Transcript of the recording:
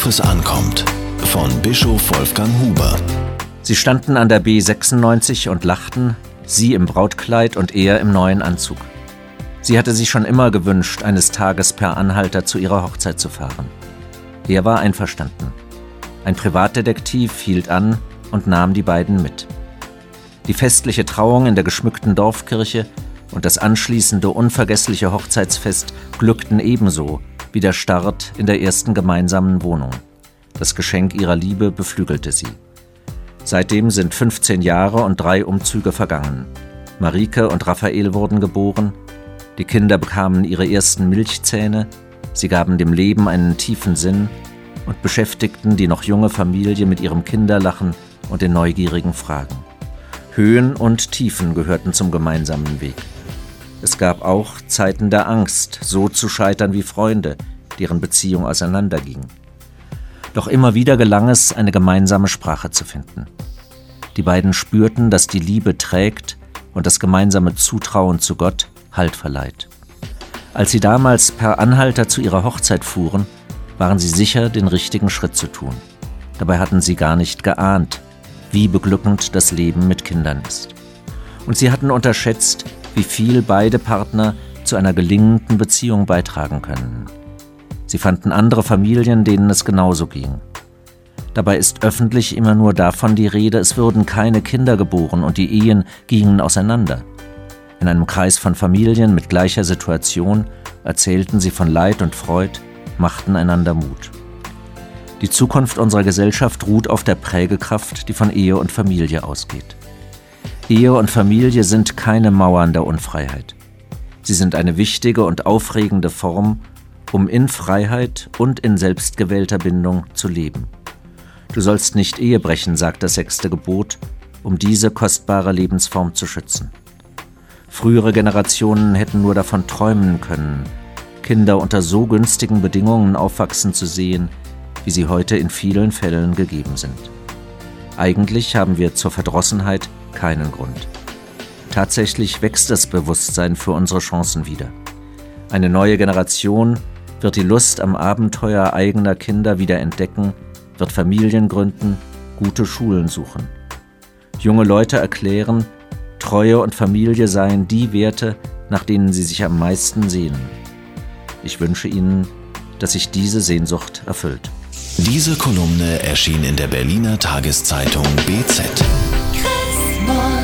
Worauf es ankommt. Von Bischof Wolfgang Huber. Sie standen an der B96 und lachten, sie im Brautkleid und er im neuen Anzug. Sie hatte sich schon immer gewünscht, eines Tages per Anhalter zu ihrer Hochzeit zu fahren. Er war einverstanden. Ein Privatdetektiv hielt an und nahm die beiden mit. Die festliche Trauung in der geschmückten Dorfkirche und das anschließende unvergessliche Hochzeitsfest glückten ebenso wie der Start in der ersten gemeinsamen Wohnung. Das Geschenk ihrer Liebe beflügelte sie. Seitdem sind 15 Jahre und drei Umzüge vergangen. Marike und Raphael wurden geboren, die Kinder bekamen ihre ersten Milchzähne, sie gaben dem Leben einen tiefen Sinn und beschäftigten die noch junge Familie mit ihrem Kinderlachen und den neugierigen Fragen. Höhen und Tiefen gehörten zum gemeinsamen Weg. Es gab auch Zeiten der Angst, so zu scheitern wie Freunde, deren Beziehung auseinanderging. Doch immer wieder gelang es, eine gemeinsame Sprache zu finden. Die beiden spürten, dass die Liebe trägt und das gemeinsame Zutrauen zu Gott Halt verleiht. Als sie damals per Anhalter zu ihrer Hochzeit fuhren, waren sie sicher, den richtigen Schritt zu tun. Dabei hatten sie gar nicht geahnt, wie beglückend das Leben mit Kindern ist. Und sie hatten unterschätzt, wie viel beide Partner zu einer gelingenden Beziehung beitragen können. Sie fanden andere Familien, denen es genauso ging. Dabei ist öffentlich immer nur davon die Rede, es würden keine Kinder geboren und die Ehen gingen auseinander. In einem Kreis von Familien mit gleicher Situation erzählten sie von Leid und Freud, machten einander Mut. Die Zukunft unserer Gesellschaft ruht auf der Prägekraft, die von Ehe und Familie ausgeht. Ehe und Familie sind keine Mauern der Unfreiheit. Sie sind eine wichtige und aufregende Form, um in Freiheit und in selbstgewählter Bindung zu leben. Du sollst nicht Ehe brechen, sagt das sechste Gebot, um diese kostbare Lebensform zu schützen. Frühere Generationen hätten nur davon träumen können, Kinder unter so günstigen Bedingungen aufwachsen zu sehen, wie sie heute in vielen Fällen gegeben sind. Eigentlich haben wir zur Verdrossenheit keinen Grund. Tatsächlich wächst das Bewusstsein für unsere Chancen wieder. Eine neue Generation wird die Lust am Abenteuer eigener Kinder wieder entdecken, wird Familien gründen, gute Schulen suchen. Junge Leute erklären, Treue und Familie seien die Werte, nach denen sie sich am meisten sehnen. Ich wünsche Ihnen, dass sich diese Sehnsucht erfüllt. Diese Kolumne erschien in der Berliner Tageszeitung BZ. も